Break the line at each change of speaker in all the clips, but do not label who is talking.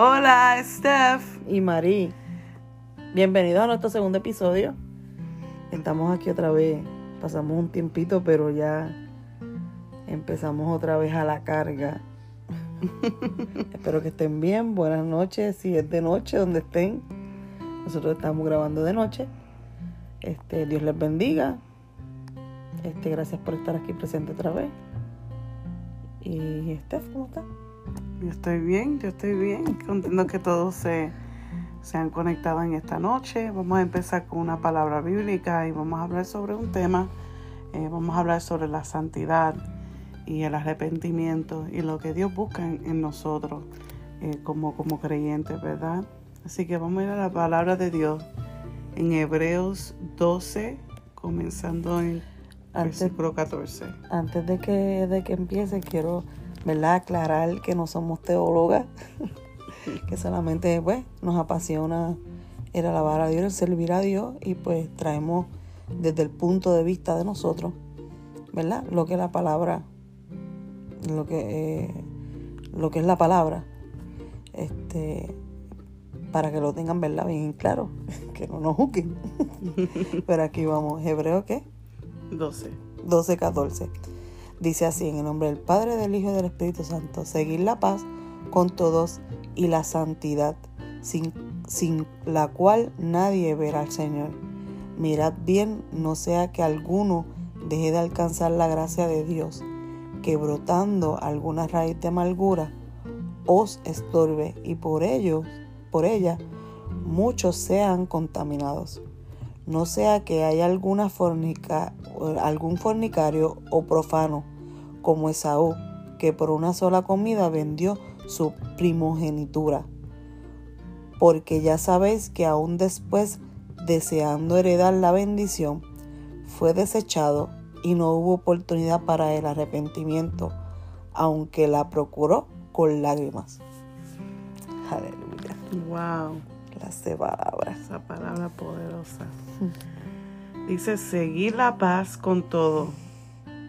Hola, Steph.
y Marí. Bienvenidos a nuestro segundo episodio. Estamos aquí otra vez. Pasamos un tiempito, pero ya empezamos otra vez a la carga. Espero que estén bien. Buenas noches. Si es de noche, donde estén. Nosotros estamos grabando de noche. Este, Dios les bendiga. Este, gracias por estar aquí presente otra vez. Y Steph, ¿cómo está?
Yo estoy bien, yo estoy bien. Contento que todos se, se han conectado en esta noche. Vamos a empezar con una palabra bíblica y vamos a hablar sobre un tema. Eh, vamos a hablar sobre la santidad y el arrepentimiento y lo que Dios busca en, en nosotros eh, como, como creyentes, ¿verdad? Así que vamos a ir a la palabra de Dios en Hebreos 12, comenzando en
Antes-
versículo 14.
Antes de que, de que empiece, quiero ¿verdad? aclarar que no somos teólogas, que solamente pues, nos apasiona el alabar a Dios, el servir a Dios y pues traemos desde el punto de vista de nosotros, ¿verdad? Lo que la palabra, lo que, eh, lo que es la palabra, este, para que lo tengan, ¿verdad? Bien claro, que no nos juzguen. Pero aquí vamos, Hebreo, ¿qué?
12.
12, 14. Dice así, en el nombre del Padre, del Hijo y del Espíritu Santo, seguir la paz con todos y la santidad, sin, sin la cual nadie verá al Señor. Mirad bien, no sea que alguno deje de alcanzar la gracia de Dios, que brotando alguna raíz de amargura os estorbe y por ello, por ella, muchos sean contaminados no sea que haya alguna fornica, algún fornicario o profano, como Esaú, que por una sola comida vendió su primogenitura. Porque ya sabéis que aún después, deseando heredar la bendición, fue desechado y no hubo oportunidad para el arrepentimiento, aunque la procuró con lágrimas. Aleluya.
Wow.
De palabras.
Esa palabra poderosa. Dice, seguir la paz con todo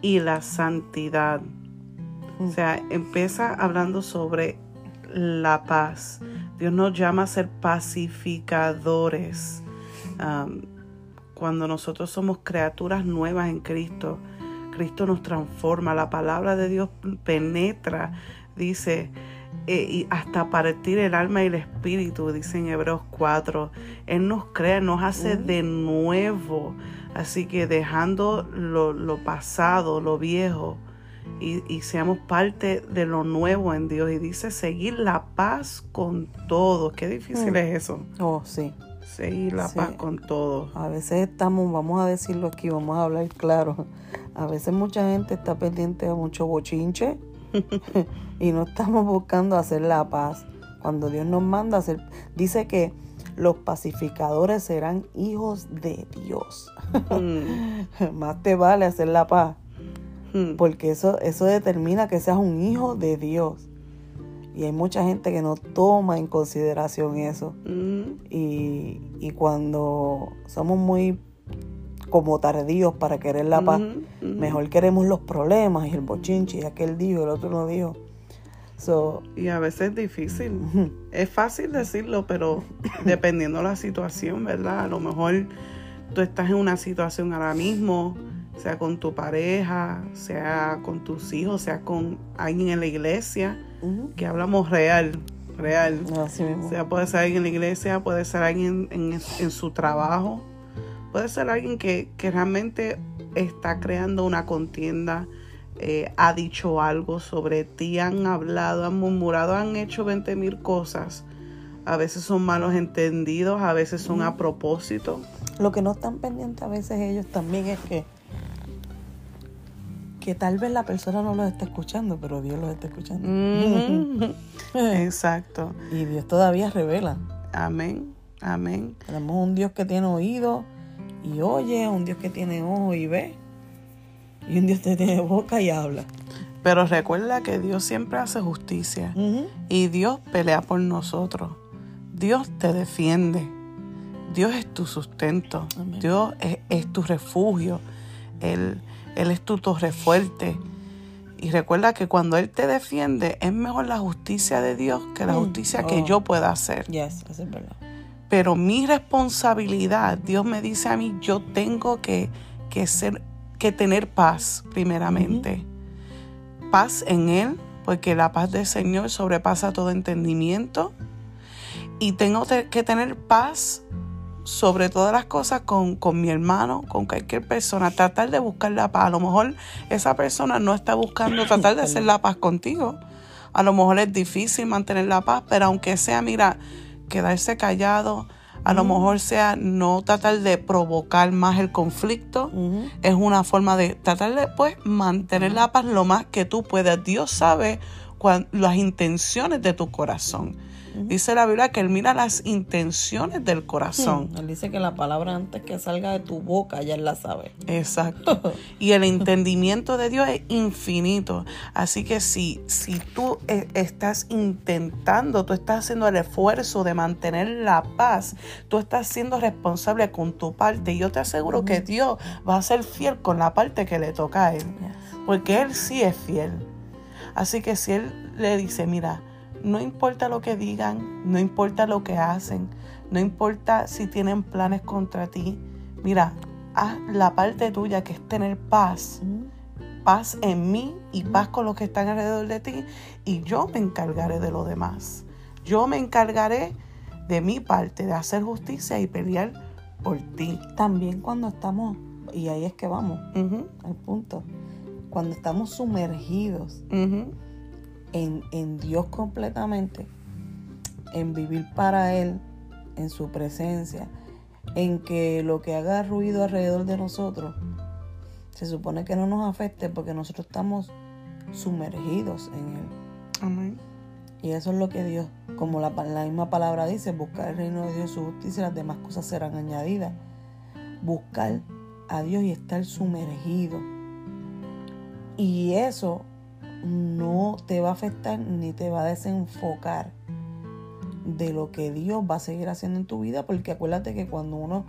y la santidad. O sea, empieza hablando sobre la paz. Dios nos llama a ser pacificadores. Um, cuando nosotros somos criaturas nuevas en Cristo, Cristo nos transforma. La palabra de Dios penetra, dice, eh, y hasta partir el alma y el espíritu, dice en Hebreos 4. Él nos crea, nos hace de nuevo. Así que dejando lo, lo pasado, lo viejo, y, y seamos parte de lo nuevo en Dios. Y dice seguir la paz con todos. Qué difícil
Mm.
es eso.
Oh, sí.
Seguir la
Sí.
paz con todos.
A veces estamos, vamos a decirlo aquí, vamos a hablar claro. A veces mucha gente está pendiente de mucho bochinche y no estamos buscando hacer la paz. Cuando Dios nos manda a hacer, dice que los pacificadores serán hijos de Dios.
Mm,
Más te vale hacer la paz,
mm.
porque eso, eso determina que seas un hijo de Dios. Y hay mucha gente que no toma en consideración eso.
Mm,
Y, y cuando somos muy como tardíos para querer la paz, mejor queremos los problemas y el bochinche y aquel dijo, el otro no dijo. So,
Y a veces es difícil. Es fácil decirlo, pero dependiendo la situación, ¿verdad? A lo mejor tú estás en una situación ahora mismo, sea con tu pareja, sea con tus hijos, sea con alguien en la iglesia, que hablamos real, real.
así mismo.
O sea, puede ser alguien en la iglesia, puede ser alguien en, en su trabajo, puede ser alguien que, que realmente está creando una contienda, eh, ha dicho algo sobre ti, han hablado, han murmurado, han hecho 20 mil cosas. A veces son malos entendidos, a veces son a propósito.
Lo que no están pendientes a veces ellos también es que que tal vez la persona no los está escuchando, pero Dios los está escuchando.
Exacto.
Y Dios todavía revela.
Amén. Amén.
Tenemos un Dios que tiene oído y oye, un Dios que tiene ojo y ve, y un Dios que tiene boca y habla.
Pero recuerda que Dios siempre hace justicia. Y Dios pelea por nosotros. Dios te defiende. Dios es tu sustento.
Amén.
Dios es, es tu refugio. Él, Él es tu torre fuerte. Y recuerda que cuando Él te defiende, es mejor la justicia de Dios que la
Mm.
justicia que
Oh.
yo pueda hacer.
Yes, eso es verdad.
Pero mi responsabilidad, Dios me dice a mí, yo tengo que, que ser, que tener paz primeramente. Paz en Él, porque la paz del Señor sobrepasa todo entendimiento. Y tengo te- que tener paz sobre todas las cosas con, con mi hermano, con cualquier persona. Tratar de buscar la paz. A lo mejor esa persona no está buscando tratar de hacer la paz contigo. A lo mejor es difícil mantener la paz, pero aunque sea, mira, quedarse callado, a lo mejor sea no tratar de provocar más el conflicto, es una forma de tratar de pues, mantener la paz lo más que tú puedas. Dios sabe cuan- las intenciones de tu corazón. Dice la Biblia que Él mira las intenciones del corazón.
Él dice que la palabra antes que salga de tu boca ya él la sabe.
Exacto. Y el entendimiento de Dios es infinito. Así que si, si tú eh, estás intentando, tú estás haciendo el esfuerzo de mantener la paz, tú estás siendo responsable con tu parte. Y yo te aseguro que Dios va a ser fiel con la parte que le toca a Él. Porque Él sí es fiel. Así que si Él le dice, mira, no importa lo que digan, no importa lo que hacen, no importa si tienen planes contra ti, mira, haz la parte tuya que es tener paz, paz en mí y paz con los que están alrededor de ti y yo me encargaré de lo demás. Yo me encargaré de mi parte, de hacer justicia y pelear por ti.
También cuando estamos, y ahí es que vamos, al punto, cuando estamos sumergidos en, en Dios completamente, en vivir para Él, en su presencia, en que lo que haga ruido alrededor de nosotros, se supone que no nos afecte porque nosotros estamos sumergidos en Él.
amén.
Y eso es lo que Dios, como la, la misma palabra dice, buscar el reino de Dios su justicia, las demás cosas serán añadidas. Buscar a Dios y estar sumergido. Y eso no te va a afectar ni te va a desenfocar de lo que Dios va a seguir haciendo en tu vida, porque acuérdate que cuando uno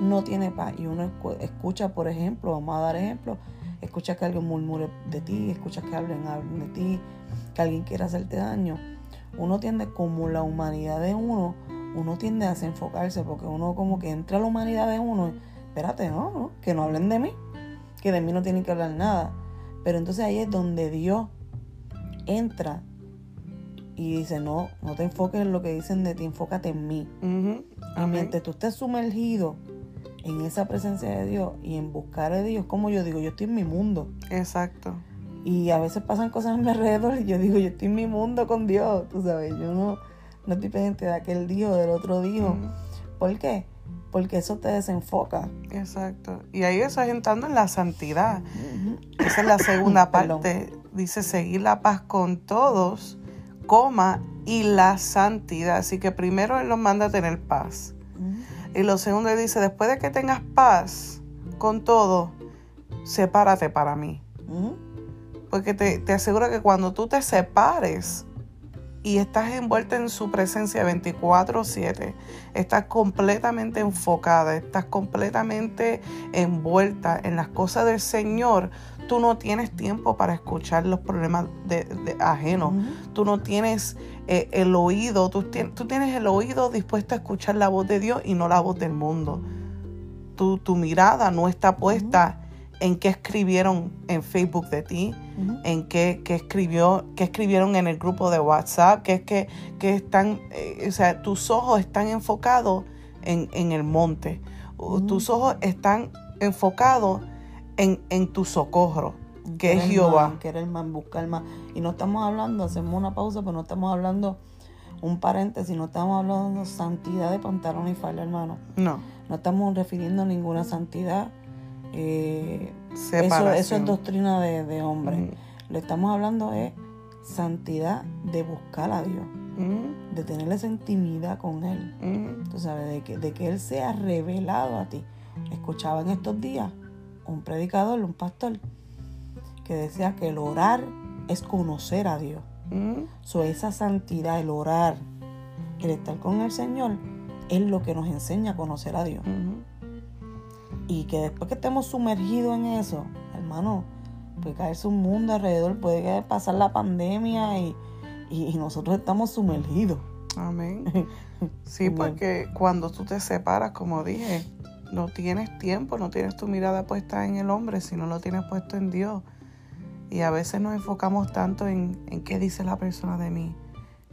no tiene paz y uno escu- escucha, por ejemplo, vamos a dar ejemplo, escucha que alguien murmure de ti, escucha que alguien hable de ti, que alguien quiera hacerte daño, uno tiende como la humanidad de uno, uno tiende a desenfocarse porque uno como que entra a la humanidad de uno, espérate, no, no, que no hablen de mí, que de mí no tienen que hablar nada. Pero entonces ahí es donde Dios entra y dice, no, no te enfoques en lo que dicen de ti, enfócate en mí.
Ujú,
Y mientras tú estés sumergido en esa presencia de Dios y en buscar a Dios, como yo digo, yo estoy en mi mundo.
Exacto.
Y a veces pasan cosas a mi alrededor y yo digo, yo estoy en mi mundo con Dios, tú sabes, yo no, no estoy pendiente de aquel dijo, del otro.
Ujú.
¿Por qué? Porque eso te desenfoca.
Exacto. Y ahí eso es entrando en la santidad. Esa es la segunda parte. Dice seguir la paz con todos, coma, y la santidad. Así que primero Él nos manda a tener paz. Y lo segundo dice, después de que tengas paz con todo, sepárate para mí. Porque te, te aseguro que cuando tú te separes y estás envuelta en su presencia 24/7, estás completamente enfocada, estás completamente envuelta en las cosas del Señor, tú no tienes tiempo para escuchar los problemas de, de ajenos. Tú no tienes eh, el oído, tú, tien- tú tienes el oído dispuesto a escuchar la voz de Dios y no la voz del mundo. Tu, tu mirada no está puesta en qué escribieron en Facebook de ti, en qué, qué escribió, qué escribieron en el grupo de WhatsApp, que es que, que están, eh, o sea, tus ojos están enfocados en, en el monte, tus ojos están enfocados en, en tu socorro, que es Jehová.
más, querer más, buscar más. Y no estamos hablando, hacemos una pausa, pero no estamos hablando un paréntesis, no estamos hablando de santidad de pantalón y falda, hermano.
No,
No estamos refiriendo a ninguna santidad. Eh, eso,
separación.
eso es doctrina de, de hombre.
Mm,
Lo estamos hablando es santidad de buscar a Dios,
mm,
de tener esa intimidad con Él.
mm.
Tú sabes, de que, de que Él sea revelado a ti. Escuchaba en estos días un predicador, un pastor, que decía que el orar es conocer a Dios.
Mm,
So, esa santidad, el orar, el estar con el Señor, es lo que nos enseña a conocer a Dios.
mm,
Y que después que estemos sumergidos en eso, hermano, puede caerse un mundo alrededor, puede pasar la pandemia y, y nosotros estamos sumergidos.
Amén. Sí, porque cuando tú te separas, como dije, no tienes tiempo, no tienes tu mirada puesta en el hombre, sino lo tienes puesto en Dios. Y a veces nos enfocamos tanto en, en qué dice la persona de mí,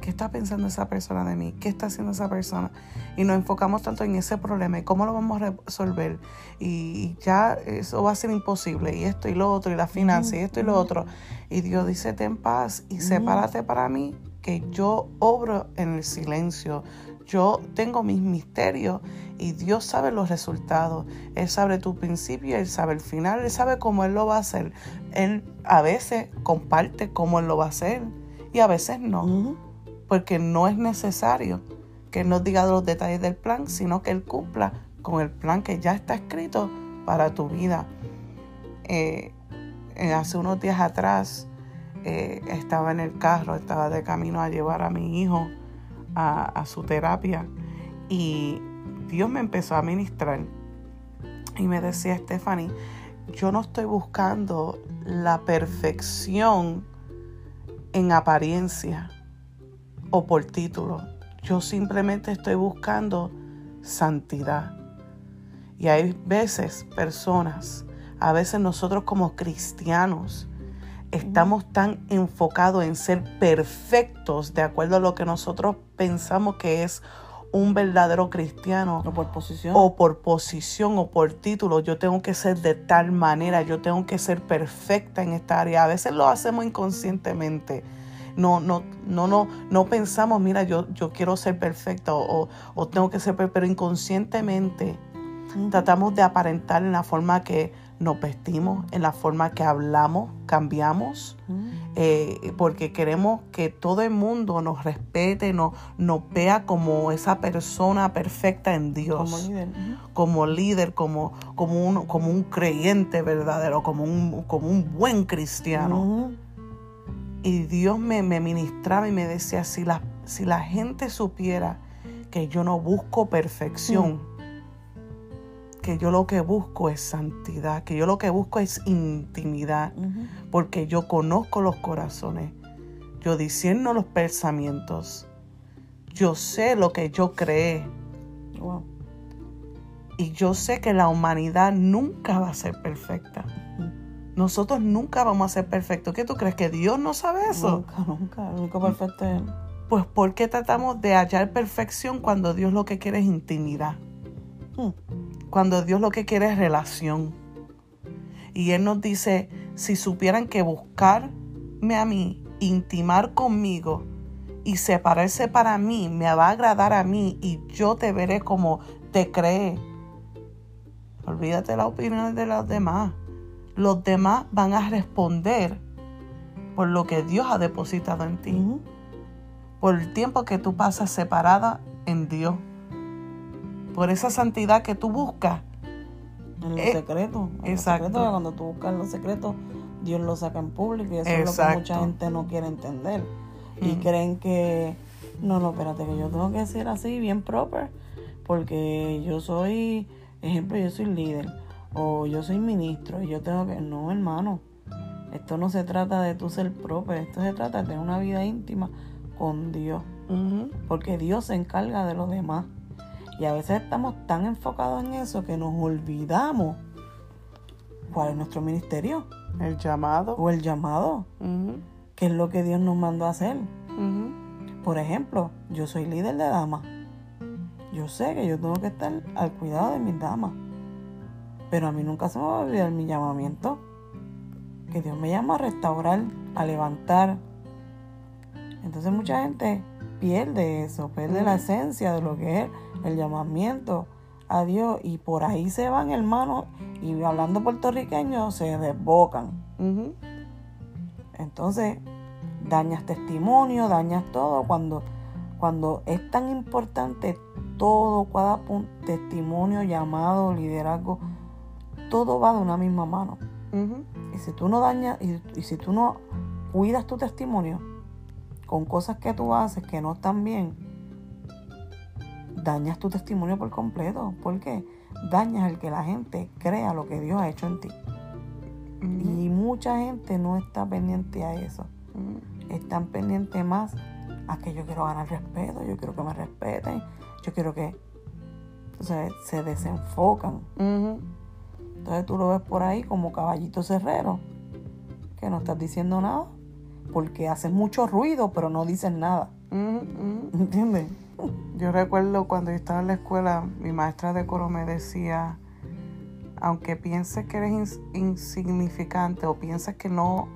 qué está pensando esa persona de mí, qué está haciendo esa persona. Y nos enfocamos tanto en ese problema y cómo lo vamos a resolver. Y ya eso va a ser imposible. Y esto y lo otro, y la finanza, y esto y lo otro. Y Dios dice, ten paz y sepárate para mí, que yo obro en el silencio. Yo tengo mis misterios y Dios sabe los resultados. Él sabe tu principio, Él sabe el final, Él sabe cómo Él lo va a hacer. Él a veces comparte cómo Él lo va a hacer y a veces no, porque no es necesario que Él nos diga los detalles del plan, sino que Él cumpla con el plan que ya está escrito para tu vida. Eh, eh, hace unos días atrás eh, estaba en el carro, estaba de camino a llevar a mi hijo a, su terapia y Dios me empezó a ministrar y me decía, Stephanie, yo no estoy buscando la perfección en apariencia o por título. Yo simplemente estoy buscando santidad. Y hay veces, personas, a veces nosotros como cristianos, estamos tan enfocados en ser perfectos de acuerdo a lo que nosotros pensamos que es un verdadero cristiano.
O por posición.
O por posición o por título. Yo tengo que ser de tal manera, yo tengo que ser perfecta en esta área. A veces lo hacemos inconscientemente. No, no, no, no, no pensamos, mira, yo, yo quiero ser perfecta o, o tengo que ser perfecta, pero inconscientemente tratamos de aparentar en la forma que nos vestimos, en la forma que hablamos, cambiamos, mm. eh, porque queremos que todo el mundo nos respete, nos, nos vea como esa persona perfecta en Dios,
como líder,
como, líder, como, como, un, como un creyente verdadero, como un, como un buen cristiano. Y Dios me, me, ministraba y me decía, si la, si la gente supiera que yo no busco perfección, mm que yo lo que busco es santidad, que yo lo que busco es intimidad, porque yo conozco los corazones, yo discerno los pensamientos, yo sé lo que yo creé. Y yo sé que la humanidad nunca va a ser perfecta. Nosotros nunca vamos a ser perfectos. ¿Qué tú crees? ¿Que Dios no sabe eso?
Nunca, nunca. El único perfecto es
Pues ¿por qué tratamos de hallar perfección cuando Dios lo que quiere es intimidad? Hmm cuando Dios lo que quiere es relación. Y Él nos dice, si supieran que buscarme a mí, intimar conmigo y separarse para mí, me va a agradar a mí y yo te veré como te cree. Olvídate de las opiniones de los demás. Los demás van a responder por lo que Dios ha depositado en ti. Por el tiempo que tú pasas separada en Dios por esa santidad que tú buscas.
En lo eh, secreto. exacto. cuando tú buscas en lo secreto, Dios lo saca en público y eso es lo que mucha gente no quiere entender. Y creen que, no, no, espérate, que yo tengo que ser así, bien proper, porque yo soy, ejemplo, yo soy líder o yo soy ministro y yo tengo que, no, hermano, esto no se trata de tú ser proper, esto se trata de tener una vida íntima con Dios, porque Dios se encarga de los demás. Y a veces estamos tan enfocados en eso que nos olvidamos cuál es nuestro ministerio.
El llamado.
O el llamado. Que es lo que Dios nos mandó a hacer. Por ejemplo, yo soy líder de damas. Yo sé que yo tengo que estar al cuidado de mis damas. Pero a mí nunca se me va a olvidar mi llamamiento. Que Dios me llama a restaurar, a levantar. Entonces mucha gente pierde eso, pierde la esencia de lo que es el llamamiento a Dios y por ahí se van hermanos y hablando puertorriqueño se desbocan. Entonces dañas testimonio, dañas todo cuando, cuando es tan importante todo, cada testimonio, llamado, liderazgo, todo va de una misma mano. Y si tú no dañas y, y si tú no cuidas tu testimonio con cosas que tú haces que no están bien, dañas tu testimonio por completo. porque Dañas el que la gente crea lo que Dios ha hecho en ti. Y mucha gente no está pendiente a eso. Están pendientes más a que yo quiero ganar respeto, yo quiero que me respeten, yo quiero que o sea, se desenfocan.
Ujú.
Entonces tú lo ves por ahí como caballito cerrero, que no estás diciendo nada, porque hacen mucho ruido, pero no dicen nada.
Ujú, ujú.
¿Entiendes?
Yo recuerdo cuando yo estaba en la escuela, mi maestra de coro me decía, aunque pienses que eres ins- insignificante o pienses que no,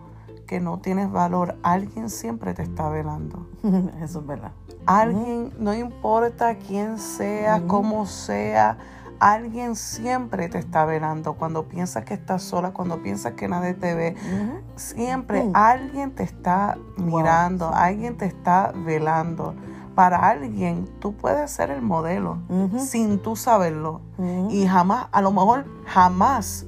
que no tienes valor, alguien siempre te está velando.
Eso es verdad.
Alguien, no importa quién sea, cómo sea, alguien siempre te está velando. Cuando piensas que estás sola, cuando piensas que nadie te ve, siempre
Mm.
alguien te está mirando, alguien te está velando. Para alguien tú puedes ser el modelo sin tú saberlo. Y jamás, a lo mejor jamás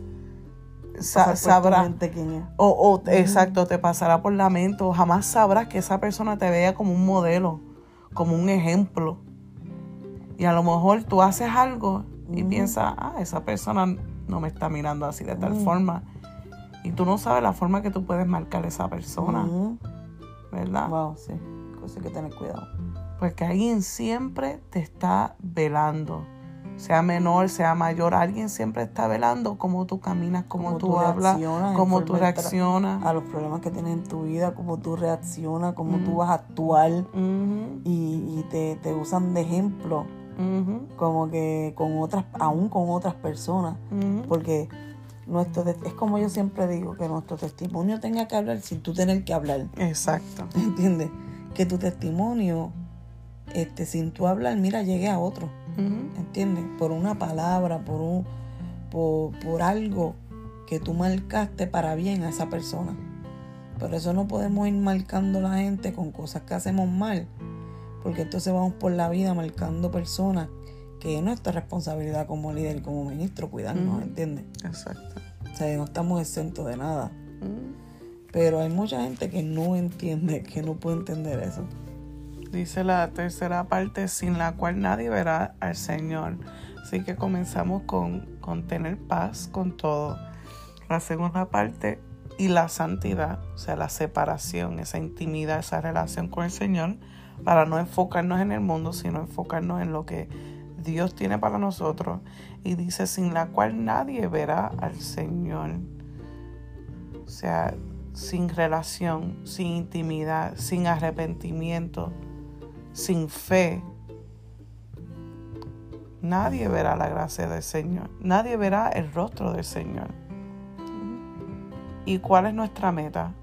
sa- sabrás.
mente quién es.
O, o, exacto, te pasará por la mente o jamás sabrás que esa persona te vea como un modelo, como un ejemplo. Y a lo mejor tú haces algo y
Ujú.
piensas, ah, esa persona no me está mirando así de tal forma. Y tú no sabes la forma que tú puedes marcar a esa persona. ¿verdad?
Wow, sí. Cosa hay que tener cuidado.
Porque alguien siempre te está velando. Sea menor, sea mayor, alguien siempre está velando cómo tú caminas, cómo,
Cómo
tú,
tú
hablas, cómo tú reaccionas.
A los problemas que tienes en tu vida, cómo tú reaccionas, cómo tú vas a actuar y, y te, te usan de ejemplo, como que con otras, aún con otras personas. Porque nuestro es como yo siempre digo, que nuestro testimonio tenga que hablar sin tú tener que hablar.
Exacto.
¿Entiendes? Que tu testimonio, este, sin tú hablar, mira, llegue a otro.
Ujú,
¿Entiendes? Por una palabra, por un, por, por algo que tú marcaste para bien a esa persona. Por eso no podemos ir marcando a la gente con cosas que hacemos mal. Porque entonces vamos por la vida marcando personas que es nuestra responsabilidad como líder como ministro cuidarnos,
Ujú.
¿entiendes?
Exacto.
O sea, no estamos exentos de nada. Pero hay mucha gente que no entiende, que no puede entender eso.
Dice la tercera parte, sin la cual nadie verá al Señor. Así que comenzamos con, con tener paz con todo. La segunda parte, y la santidad, o sea, la separación, esa intimidad, esa relación con el Señor, para no enfocarnos en el mundo, sino enfocarnos en lo que Dios tiene para nosotros. Y dice, sin la cual nadie verá al Señor. O sea, sin relación, sin intimidad, sin arrepentimiento, sin fe, nadie verá la gracia del Señor. Nadie verá el rostro del Señor. ¿Y cuál es nuestra meta?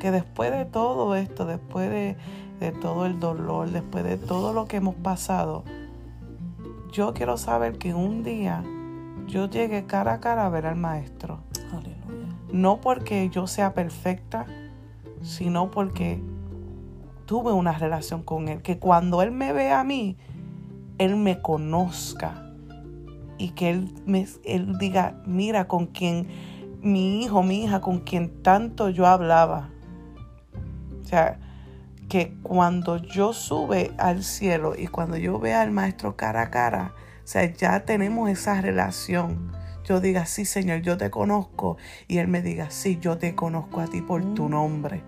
Que después de todo esto, después de, de todo el dolor, después de todo lo que hemos pasado, yo quiero saber que un día yo llegue cara a cara a ver al Maestro.
Aleluya.
No porque yo sea perfecta, sino porque tuve una relación con Él. Que cuando Él me vea a mí, Él me conozca. Y que Él, me, él diga, mira, con quien mi hijo, mi hija, con quien tanto yo hablaba. O sea, que cuando yo sube al cielo y cuando yo vea al maestro cara a cara, o sea, ya tenemos esa relación. Yo diga, sí, Señor, yo te conozco. Y Él me diga, sí, yo te conozco a ti por tu
Mm.
nombre.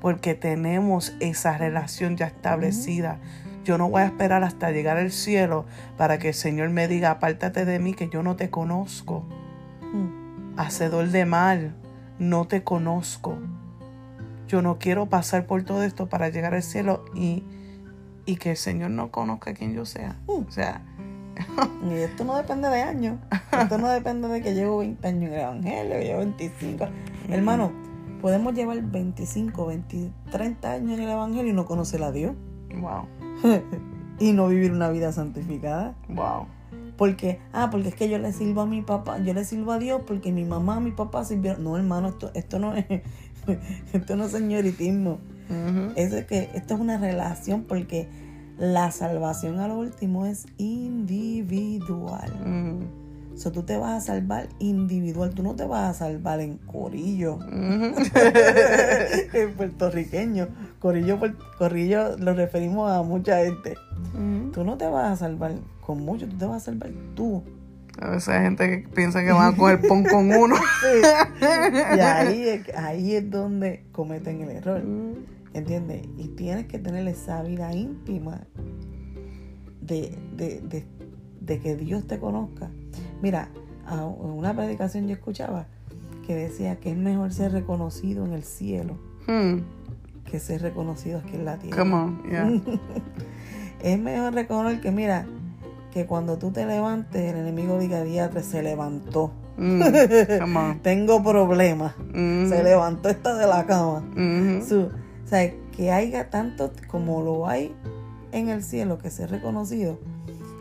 Porque tenemos esa relación ya establecida. Yo no voy a esperar hasta llegar al cielo para que el Señor me diga, apártate de mí, que yo no te conozco.
Mm.
Hacedor de mal, no te conozco. Yo no quiero pasar por todo esto para llegar al cielo y, y que el Señor no conozca quién yo sea. O sea,
Y esto no depende de años. Esto no depende de que llevo 20 años en el Evangelio, que llevo 25. Hermano, podemos llevar 25, 20, 30 años en el Evangelio y no conocer a Dios.
wow,
y no vivir una vida santificada.
wow.
Porque, ah, porque es que yo le sirvo a mi papá, yo le sirvo a Dios porque mi mamá, mi papá sirvieron. No, hermano, esto, esto no es, esto no es señoritismo. Eso es que esto es una relación porque la salvación a lo último es individual.
Ujú.
O sea, tú te vas a salvar individual, tú no te vas a salvar en corillo. En puertorriqueño. Corillo, corillo lo referimos a mucha gente. Tú no te vas a salvar con mucho, tú te vas a salvar tú.
A veces hay gente que piensa que van a coger pon con uno.
Y ahí es, ahí es donde cometen el error. ¿Entiendes? Y tienes que tener esa vida íntima de, de, de, de que Dios te conozca. Mira, en una predicación yo escuchaba que decía que es mejor ser reconocido en el cielo
Hmm.
que ser reconocido aquí en la tierra.
Come on, yeah.
Es mejor reconocer que, mira, que cuando tú te levantes, el enemigo diga, diatre, se levantó.
Mm, Come on.
Tengo problemas.
Mhm.
Se levantó esta de la cama.
Mhm.
Su- o sea, que haya tanto como lo hay en el cielo, que ser reconocido,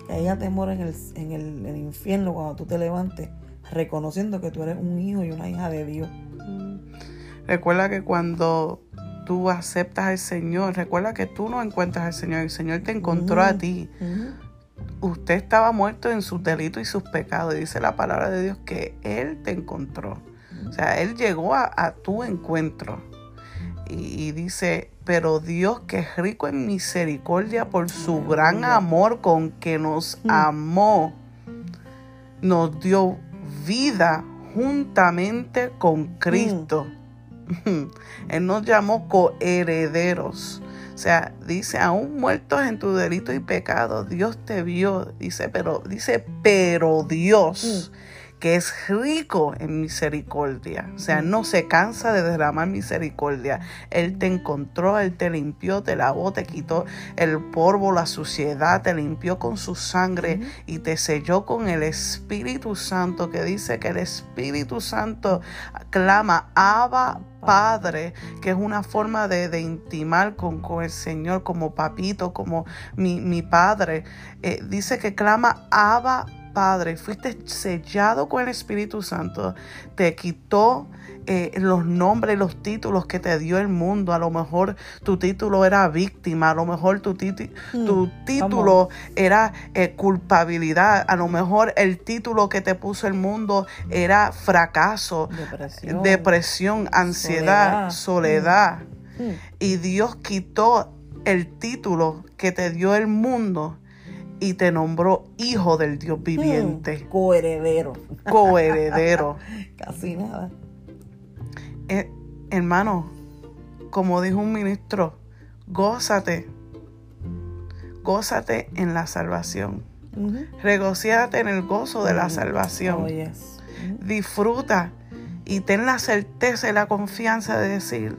que haya temor en el, en el, infierno cuando tú te levantes, reconociendo que tú eres un hijo y una hija de Dios.
Recuerda que cuando tú aceptas al Señor, recuerda que tú no encuentras al Señor, el Señor te encontró a ti.
Ujú.
Usted estaba muerto en sus delitos y sus pecados. Y dice la palabra de Dios que Él te encontró. O sea, Él llegó a, a tu encuentro. Y, y dice, pero Dios que es rico en misericordia por su gran amor con que nos
Mm.
amó, nos dio vida juntamente con Cristo. Él nos llamó coherederos. O sea, dice, aún muertos en tu delito y pecado, Dios te vio. Dice, pero, dice, pero Dios, que es rico en misericordia. O sea, no se cansa de derramar misericordia. Él te encontró, Él te limpió, te lavó, te quitó el polvo, la suciedad, te limpió con su sangre y te selló con el Espíritu Santo, que dice que el Espíritu Santo clama, Abba Padre, que es una forma de, de intimar con, con el Señor como papito, como mi, mi Padre. Eh, dice que clama, Abba Padre, fuiste sellado con el Espíritu Santo, te quitó eh, los nombres, los títulos que te dio el mundo. A lo mejor tu título era víctima, a lo mejor tu, titi- tu
Mm,
título era eh, culpabilidad, a lo mejor el título que te puso el mundo era fracaso,
Depresión.
depresión, ansiedad, soledad.
Mm.
Y Dios quitó el título que te dio el mundo y te nombró hijo del Dios viviente,
Mm. Coheredero.
coheredero.
Casi nada.
Eh, hermano, como dijo un ministro, gózate, gózate en la salvación. Regocíate en el gozo de la salvación.
Oh, yes.
Disfruta y ten la certeza y la confianza de decir,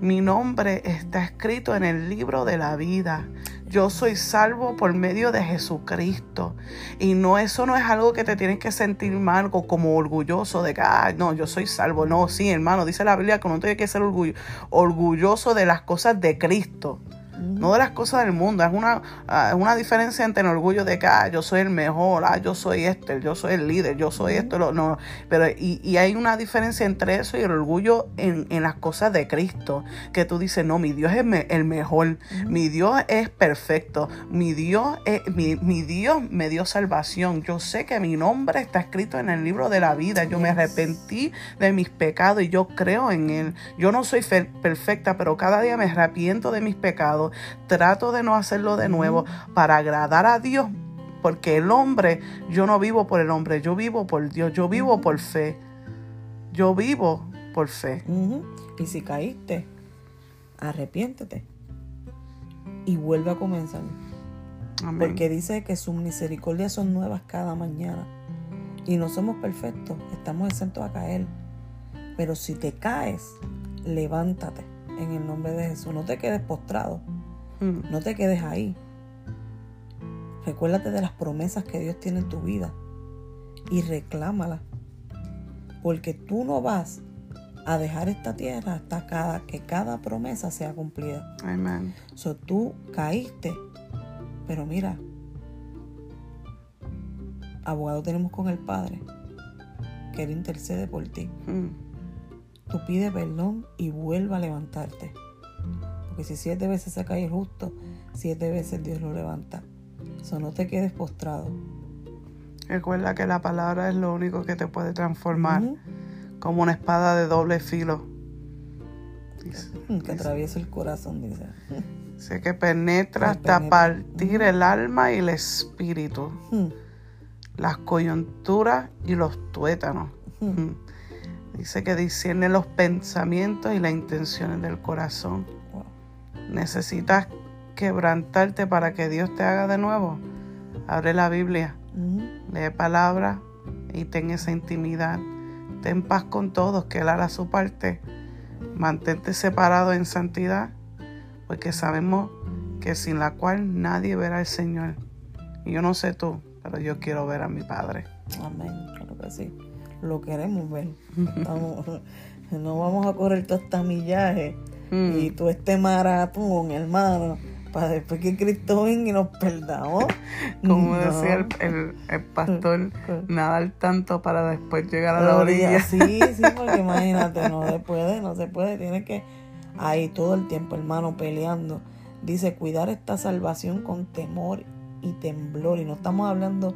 mi nombre está escrito en el libro de la vida. Yo soy salvo por medio de Jesucristo. Y no, eso no es algo que te tienes que sentir mal o como orgulloso de que, no, yo soy salvo. No, sí, hermano, dice la Biblia que uno tiene que ser orgullo- orgulloso de las cosas de Cristo. No de las cosas del mundo. Es una, ah, es una diferencia entre el orgullo de que ah, yo soy el mejor, ah, yo soy este, yo soy el líder, yo soy esto. Lo, no, pero y, y hay una diferencia entre eso y el orgullo en, en las cosas de Cristo. Que tú dices, no, mi Dios es me- el mejor, mi Dios es perfecto, mi Dios, es, mi, mi Dios me dio salvación. Yo sé que mi nombre está escrito en el libro de la vida. Yo me arrepentí de mis pecados y yo creo en Él. Yo no soy fe- perfecta, pero cada día me arrepiento de mis pecados. Trato de no hacerlo de nuevo para agradar a Dios. Porque el hombre, yo no vivo por el hombre, yo vivo por Dios, yo vivo por fe. Yo vivo por fe.
Y si caíste, arrepiéntete y vuelve a comenzar.
Amén.
Porque dice que sus misericordias son nuevas cada mañana. Y no somos perfectos, estamos exentos a caer. Pero si te caes, levántate en el nombre de Jesús. No te quedes postrado,
Mm.
no te quedes ahí. Recuérdate de las promesas que Dios tiene en tu vida y reclámalas. Porque tú no vas a dejar esta tierra hasta cada, que cada promesa sea cumplida.
Amén.
So, tú caíste, pero mira, abogado tenemos con el Padre, que Él intercede por ti.
Mm.
Tú pide perdón y vuelva a levantarte. Porque si siete veces se cae el justo, siete veces Dios lo levanta. So, no te quedes postrado.
Recuerda que la palabra es lo único que te puede transformar como una espada de doble filo.
Que atraviesa el corazón, dice.
dice que penetra hasta
penetra.
partir el alma y el espíritu. Las coyunturas y los tuétanos. Dice que discierne los pensamientos y las intenciones del corazón. Necesitas quebrantarte para que Dios te haga de nuevo. Abre la Biblia, lee palabra y ten esa intimidad. Ten paz con todos, que Él hará su parte. Mantente separado en santidad, porque sabemos que sin la cual nadie verá al Señor. Y yo no sé tú, pero yo quiero ver a mi Padre.
Amén, claro que sí. Lo queremos ver. no vamos a correr todo este millaje y mm. todo este maratón, hermano, para después que Cristo venga y nos perdamos.
Como decía el, el, pastor, nadar tanto para después llegar a la orilla.
Sí, sí, porque imagínate, no se puede, no se puede. Tiene que ahí todo el tiempo, hermano, peleando. Dice, cuidar esta salvación con temor y temblor. Y no estamos hablando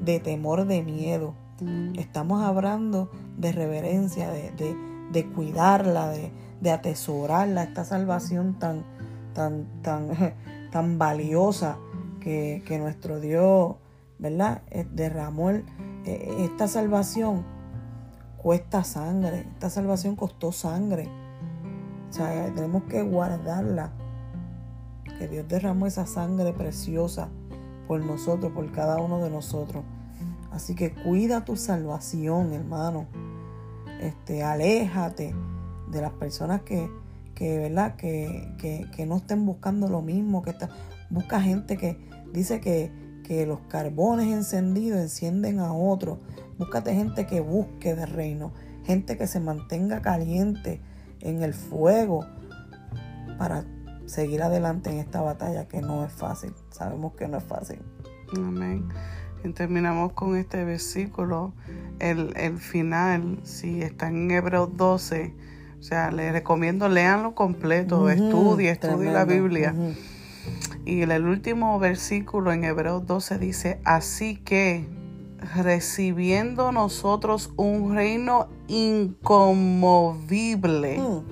de temor, de miedo. Mm. Estamos hablando de reverencia, de, cuidarla, de, atesorarla, esta salvación tan, tan, tan, tan valiosa que, nuestro Dios, ¿verdad? Eh, derramó eh, esta salvación cuesta sangre, esta salvación costó sangre. O sea, tenemos que guardarla. Que Dios derramó esa sangre preciosa por nosotros, por cada uno de nosotros. Así que cuida tu salvación, hermano. Este, aléjate de las personas que, que ¿verdad? Que, que, no estén buscando lo mismo. Que está, busca gente que dice que, que los carbones encendidos encienden a otros. Búscate gente que busque de reino. Gente que se mantenga caliente en el fuego para seguir adelante en esta batalla que no es fácil. Sabemos que no es fácil.
Amén. Y terminamos con este versículo, el, el final, si está en Hebreos 12, o sea, les recomiendo leanlo completo, estudie, estudie la Biblia. Y el, el último versículo en Hebreos 12 dice, así que recibiendo nosotros un reino inconmovible, mm.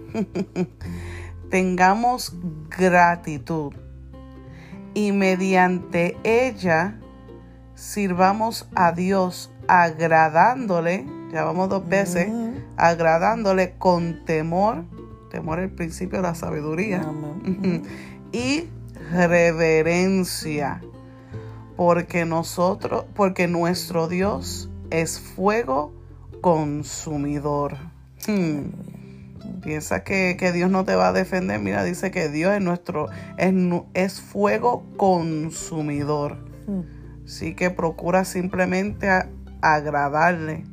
tengamos gratitud y mediante ella sirvamos a Dios agradándole, ya vamos dos veces, agradándole con temor, temor el principio de la sabiduría, y reverencia, porque nosotros, porque nuestro Dios es fuego consumidor. Hmm. Piensa que, Dios no te va a defender. Mira, dice que Dios es nuestro, es, es fuego consumidor. Mm. Así que procura simplemente agradarle.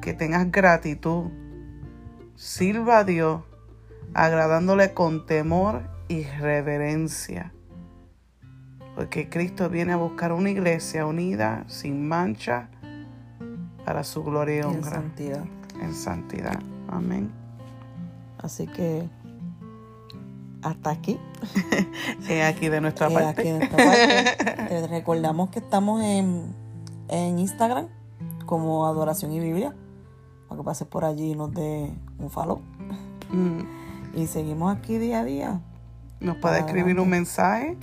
Que tengas gratitud. Sirva a Dios, agradándole con temor y reverencia. Porque Cristo viene a buscar una iglesia unida, sin mancha, para su gloria y honra.
En santidad.
En santidad. Amén.
Así que hasta aquí.
aquí de nuestra parte.
Te recordamos que estamos en, Instagram como Adoración y Biblia. Para que pases por allí y nos dé un follow. Mm. Y seguimos aquí día a día.
Nos puede escribir un mensaje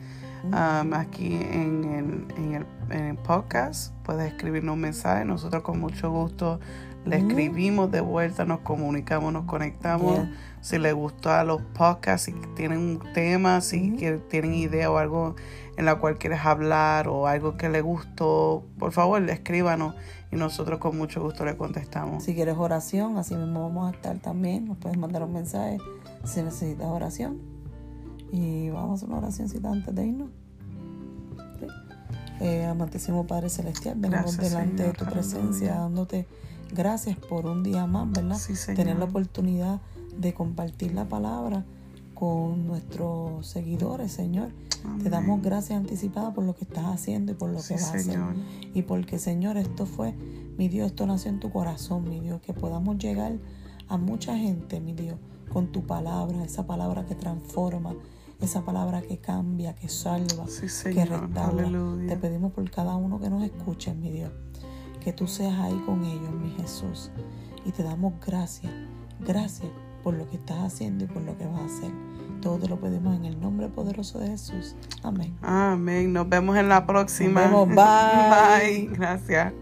um, aquí en el, en, el, en el podcast. Puede escribirnos un mensaje. Nosotros con mucho gusto le escribimos de vuelta, nos comunicamos, nos conectamos. Si les gustó los podcasts, si tienen un tema, si tienen idea o algo en la cual quieres hablar o algo que le gustó, por favor, escríbanos y nosotros con mucho gusto le contestamos.
Si quieres oración, así mismo vamos a estar también. Nos puedes mandar un mensaje si necesitas oración. Y vamos a hacer una oracióncita antes de irnos. Eh, amantísimo Padre Celestial, venimos delante de tu presencia, dándote Gracias por un día más, ¿verdad? Tener la oportunidad de compartir la palabra con nuestros seguidores, Señor. Te damos gracias anticipadas por lo que estás haciendo y por lo que vas a hacer. Y porque, Señor, esto fue, mi Dios, esto nació en tu corazón, mi Dios, que podamos llegar a mucha gente, mi Dios, con tu palabra, esa palabra que transforma, esa palabra que cambia, que salva, que restaura. Te pedimos por cada uno que nos escuche, mi Dios que tú seas ahí con ellos, mi Jesús. Y te damos gracias, gracias, por lo que estás haciendo y por lo que vas a hacer. Todo te lo pedimos en el nombre poderoso de Jesús. Amén.
Amén. Nos vemos en la próxima.
Nos vemos. Bye.
Bye. Gracias.